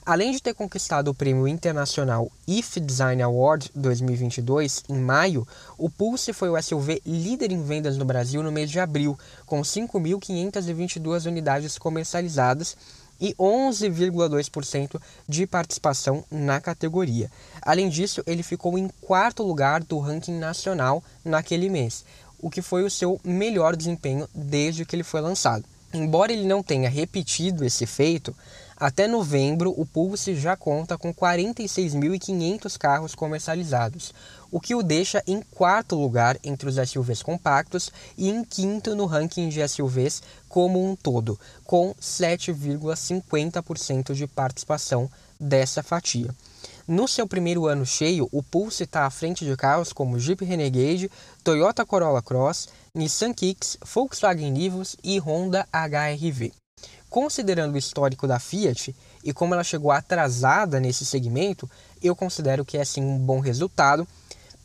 Além de ter conquistado o prêmio internacional IF Design Award 2022 em maio, o Pulse foi o SUV líder em vendas no Brasil no mês de abril, com 5.522 unidades comercializadas e 11,2% de participação na categoria. Além disso, ele ficou em quarto lugar do ranking nacional naquele mês, o que foi o seu melhor desempenho desde que ele foi lançado. Embora ele não tenha repetido esse feito, até novembro o Pulse já conta com 46.500 carros comercializados, o que o deixa em quarto lugar entre os SUVs compactos e em quinto no ranking de SUVs como um todo, com 7,50% de participação dessa fatia. No seu primeiro ano cheio, o Pulse está à frente de carros como Jeep Renegade, Toyota Corolla Cross, Nissan Kicks, Volkswagen Nivus e Honda HR-V. Considerando o histórico da Fiat e como ela chegou atrasada nesse segmento, eu considero que é sim um bom resultado.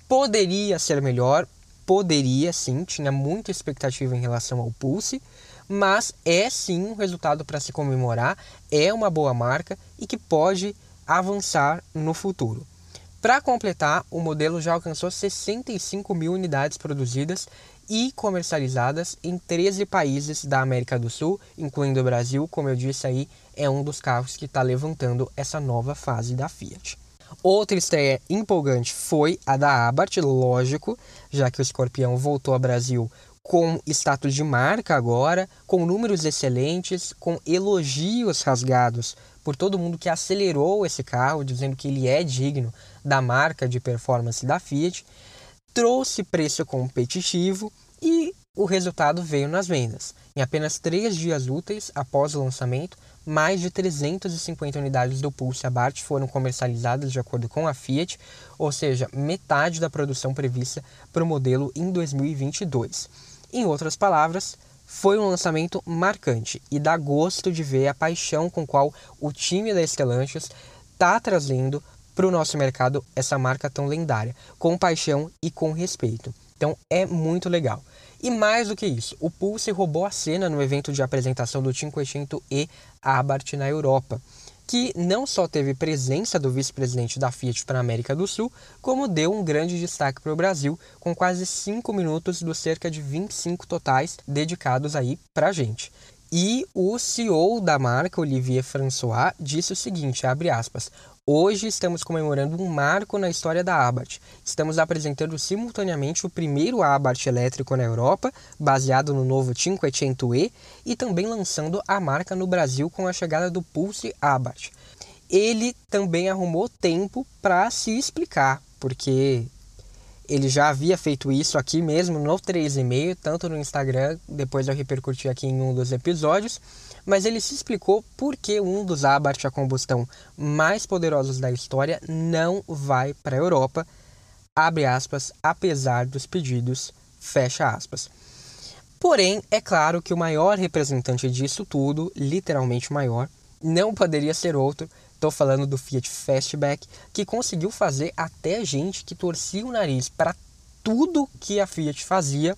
Poderia ser melhor, poderia sim, tinha muita expectativa em relação ao Pulse, mas é sim um resultado para se comemorar, é uma boa marca e que pode avançar no futuro. Para completar, o modelo já alcançou 65 mil unidades produzidas e comercializadas em 13 países da América do Sul, incluindo o Brasil, como eu disse aí, é um dos carros que está levantando essa nova fase da Fiat. Outra estreia empolgante foi a da Abarth, lógico, já que o Escorpião voltou ao Brasil com status de marca agora, com números excelentes, com elogios rasgados por todo mundo que acelerou esse carro, dizendo que ele é digno da marca de performance da Fiat, trouxe preço competitivo e o resultado veio nas vendas. Em apenas três dias úteis após o lançamento, mais de 350 unidades do Pulse Abarth foram comercializadas de acordo com a Fiat, ou seja, metade da produção prevista para o modelo em 2022. Em outras palavras, foi um lançamento marcante e dá gosto de ver a paixão com qual o time da Stellantis está trazendo para o nosso mercado essa marca tão lendária, com paixão e com respeito. Então é muito legal. E mais do que isso, o Pulse roubou a cena no evento de apresentação do 500e Abarth na Europa que não só teve presença do vice-presidente da Fiat para a América do Sul, como deu um grande destaque para o Brasil, com quase 5 minutos dos cerca de 25 totais dedicados aí para a gente. E o CEO da marca, Olivier François, disse o seguinte, abre aspas, Hoje estamos comemorando um marco na história da Abarth. Estamos apresentando simultaneamente o primeiro Abarth elétrico na Europa, baseado no novo 500e, e também lançando a marca no Brasil com a chegada do Pulse Abarth. Ele também arrumou tempo para se explicar, porque ele já havia feito isso aqui mesmo no 3,5, tanto no Instagram, depois eu repercuti aqui em um dos episódios, mas ele se explicou por que um dos Abarth a combustão mais poderosos da história não vai para a Europa, abre aspas, apesar dos pedidos, fecha aspas. Porém, é claro que o maior representante disso tudo, literalmente maior, não poderia ser outro. Estou falando do Fiat Fastback, que conseguiu fazer até gente que torcia o nariz para tudo que a Fiat fazia,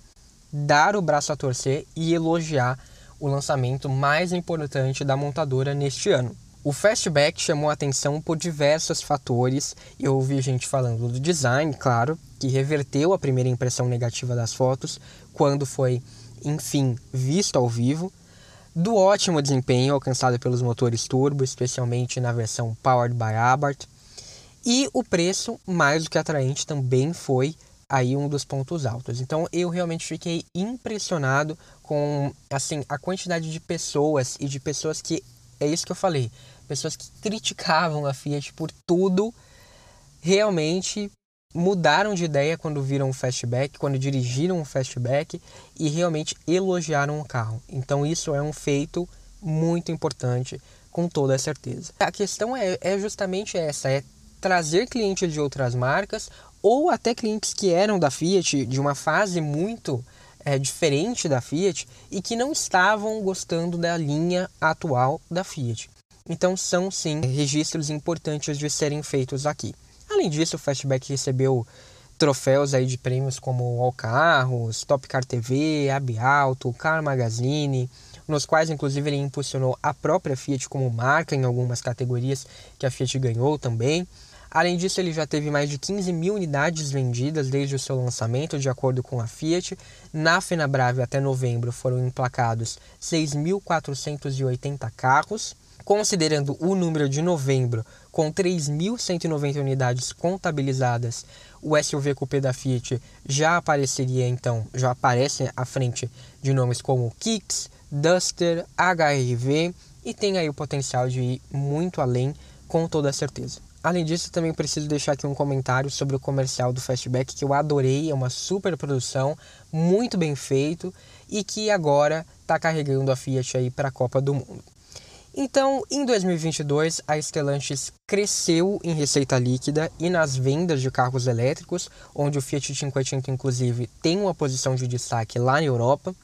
dar o braço a torcer e elogiar o lançamento mais importante da montadora neste ano. O Fastback chamou atenção por diversos fatores. Eu ouvi gente falando do design, claro, que reverteu a primeira impressão negativa das fotos quando foi, enfim, visto ao vivo. Do ótimo desempenho alcançado pelos motores turbo, especialmente na versão Powered by Abarth. E o preço, mais do que atraente, também foi aí um dos pontos altos. Então eu realmente fiquei impressionado com assim a quantidade de pessoas e de pessoas que é isso que eu falei, pessoas que criticavam a Fiat por tudo, realmente mudaram de ideia quando viram o fastback, quando dirigiram o fastback e realmente elogiaram o carro. Então isso é um feito muito importante, com toda certeza. A questão é, é justamente essa, é trazer clientes de outras marcas ou até clientes que eram da Fiat de uma fase muito é, diferente da Fiat e que não estavam gostando da linha atual da Fiat. Então são sim registros importantes de serem feitos aqui. Além disso, o Fastback recebeu troféus aí de prêmios como All Carros, Top Car TV, Abialto, Car Magazine, nos quais inclusive ele impulsionou a própria Fiat como marca em algumas categorias que a Fiat ganhou também. Além disso, ele já teve mais de 15 mil unidades vendidas desde o seu lançamento, de acordo com a Fiat. Na Fenabrave, até novembro, foram emplacados 6.480 carros. Considerando o número de novembro, com 3.190 unidades contabilizadas, o SUV Coupé da Fiat já apareceria então, já aparece à frente de nomes como Kicks, Duster, HRV e tem aí o potencial de ir muito além com toda certeza. Além disso, também preciso deixar aqui um comentário sobre o comercial do Fastback que eu adorei, é uma super produção, muito bem feito e que agora está carregando a Fiat aí para a Copa do Mundo. Então, em 2022, a Stellantis cresceu em receita líquida e nas vendas de carros elétricos, onde o Fiat 500 inclusive tem uma posição de destaque lá na Europa.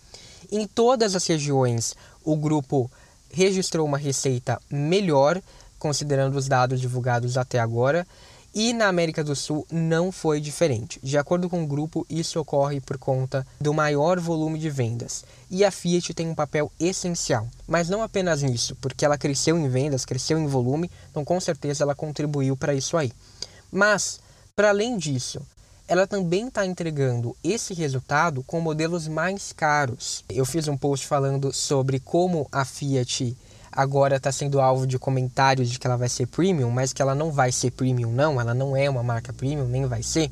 Em todas as regiões, o grupo registrou uma receita melhor considerando os dados divulgados até agora, e na América do Sul não foi diferente. De acordo com o grupo, isso ocorre por conta do maior volume de vendas. E a Fiat tem um papel essencial, mas não apenas nisso, porque ela cresceu em vendas, cresceu em volume, então com certeza ela contribuiu para isso aí. Mas, para além disso, ela também está entregando esse resultado com modelos mais caros. Eu fiz um post falando sobre como a Fiat agora está sendo alvo de comentários de que ela vai ser premium, mas que ela não vai ser premium, não. Ela não é uma marca premium, nem vai ser.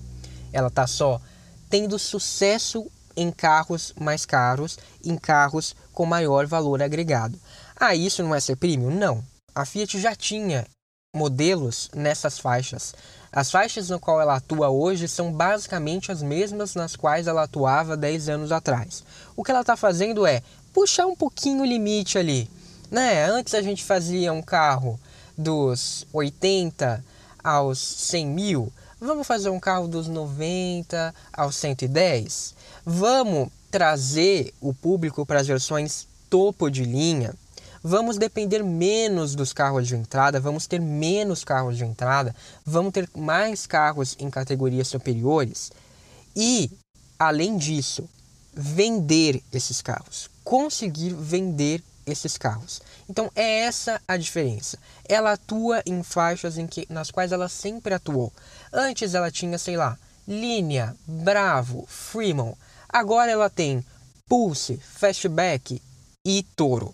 Ela está só tendo sucesso em carros mais caros, em carros com maior valor agregado. Ah, isso não é ser premium? Não. A Fiat já tinha modelos nessas faixas. As faixas no qual ela atua hoje são basicamente as mesmas nas quais ela atuava 10 anos atrás. O que ela está fazendo é puxar um pouquinho o limite ali. Né? Antes a gente fazia um carro dos 80 aos 100 mil, vamos fazer um carro dos 90 aos 110? Vamos trazer o público para as versões topo de linha? Vamos depender menos dos carros de entrada, vamos ter menos carros de entrada, vamos ter mais carros em categorias superiores e, além disso, vender esses carros, conseguir vender esses carros. Então é essa a diferença. Ela atua em faixas em que, nas quais ela sempre atuou. Antes ela tinha, sei lá, Linha, Bravo, Fremont. Agora ela tem Pulse, Fastback e Toro.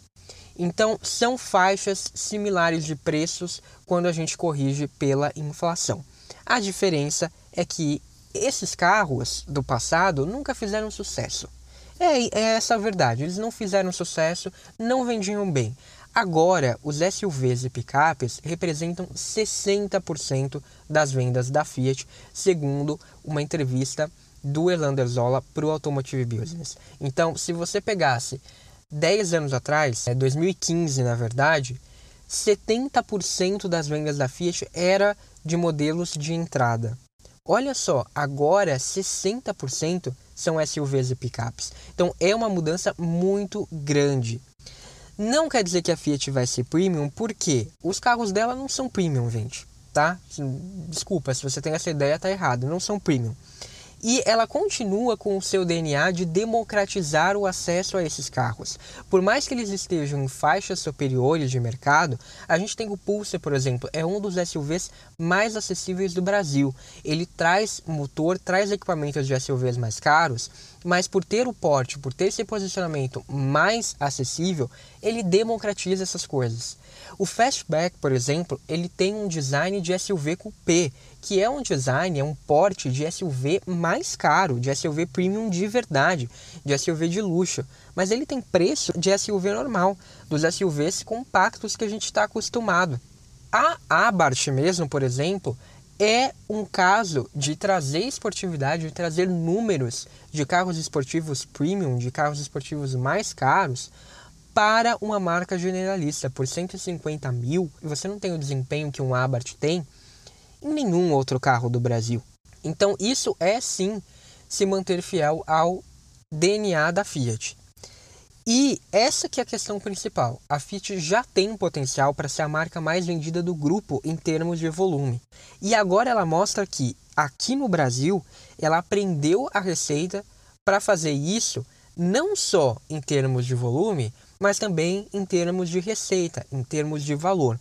Então são faixas similares de preços quando a gente corrige pela inflação. A diferença é que esses carros do passado nunca fizeram sucesso. É, é essa a verdade. Eles não fizeram sucesso, não vendiam bem. Agora, os SUVs e picapes representam 60% das vendas da Fiat, segundo uma entrevista do Elander Zola para o Automotive Business. Então, se você pegasse 10 anos atrás, 2015 na verdade, 70% das vendas da Fiat era de modelos de entrada. Olha só, agora 60% são SUVs e picapes. Então é uma mudança muito grande. Não quer dizer que a Fiat vai ser premium, porque os carros dela não são premium, gente, tá? Desculpa, se você tem essa ideia, tá errado, não são premium. E ela continua com o seu DNA de democratizar o acesso a esses carros. Por mais que eles estejam em faixas superiores de mercado, a gente tem o Pulsar, por exemplo, é um dos SUVs mais acessíveis do Brasil. Ele traz motor, traz equipamentos de SUVs mais caros, mas por ter o porte, por ter esse posicionamento mais acessível, ele democratiza essas coisas. O Fastback, por exemplo, ele tem um design de SUV coupé, que é um design, é um porte de SUV mais caro, de SUV premium de verdade, de SUV de luxo. Mas ele tem preço de SUV normal, dos SUVs compactos que a gente está acostumado. A Abarth mesmo, por exemplo, é um caso de trazer esportividade, de trazer números de carros esportivos premium, de carros esportivos mais caros, para uma marca generalista por 150 mil e você não tem o desempenho que um Abarth tem em nenhum outro carro do Brasil. Então isso é sim se manter fiel ao DNA da Fiat. E essa que é a questão principal. A Fiat já tem potencial para ser a marca mais vendida do grupo em termos de volume. E agora ela mostra que aqui no Brasil ela aprendeu a receita para fazer isso não só em termos de volume, mas também em termos de receita, em termos de valor.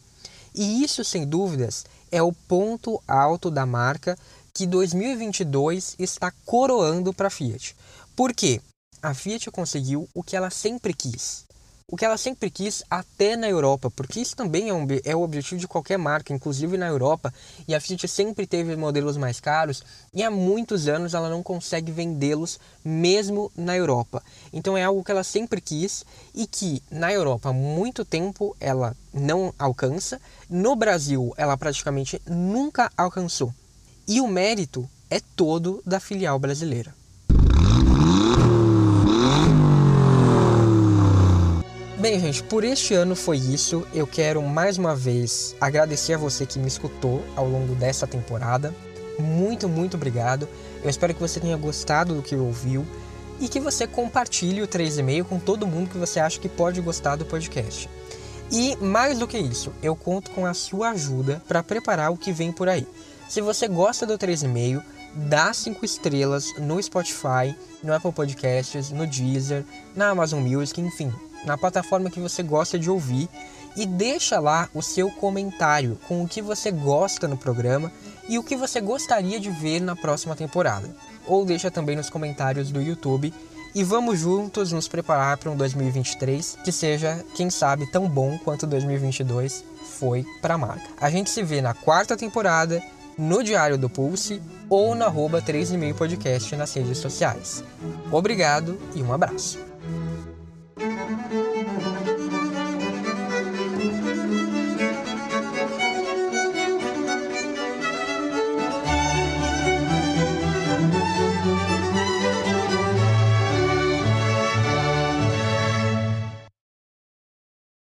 E isso, sem dúvidas, é o ponto alto da marca que 2022 está coroando para a Fiat. Por quê? a Fiat conseguiu o que ela sempre quis. O que ela sempre quis até na Europa, porque isso também é, um, é o objetivo de qualquer marca, inclusive na Europa. E a Fiat sempre teve modelos mais caros e há muitos anos ela não consegue vendê-los mesmo na Europa. Então é algo que ela sempre quis e que na Europa há muito tempo ela não alcança. No Brasil ela praticamente nunca alcançou. E o mérito é todo da filial brasileira. Bem, gente, por este ano foi isso. Eu quero mais uma vez agradecer a você que me escutou ao longo dessa temporada. Muito, muito obrigado. Eu espero que você tenha gostado do que ouviu e que você compartilhe o 3,5 com todo mundo que você acha que pode gostar do podcast. E mais do que isso, eu conto com a sua ajuda para preparar o que vem por aí. Se você gosta do 3,5, dá 5 estrelas no Spotify, no Apple Podcasts, no Deezer, na Amazon Music, enfim, na plataforma que você gosta de ouvir e deixa lá o seu comentário com o que você gosta no programa e o que você gostaria de ver na próxima temporada. Ou deixa também nos comentários do YouTube e vamos juntos nos preparar para um 2023 que seja, quem sabe, tão bom quanto 2022 foi para a marca. A gente se vê na quarta temporada, no Diário do Pulse ou no arroba 3,5 podcast nas redes sociais. Obrigado e um abraço. Música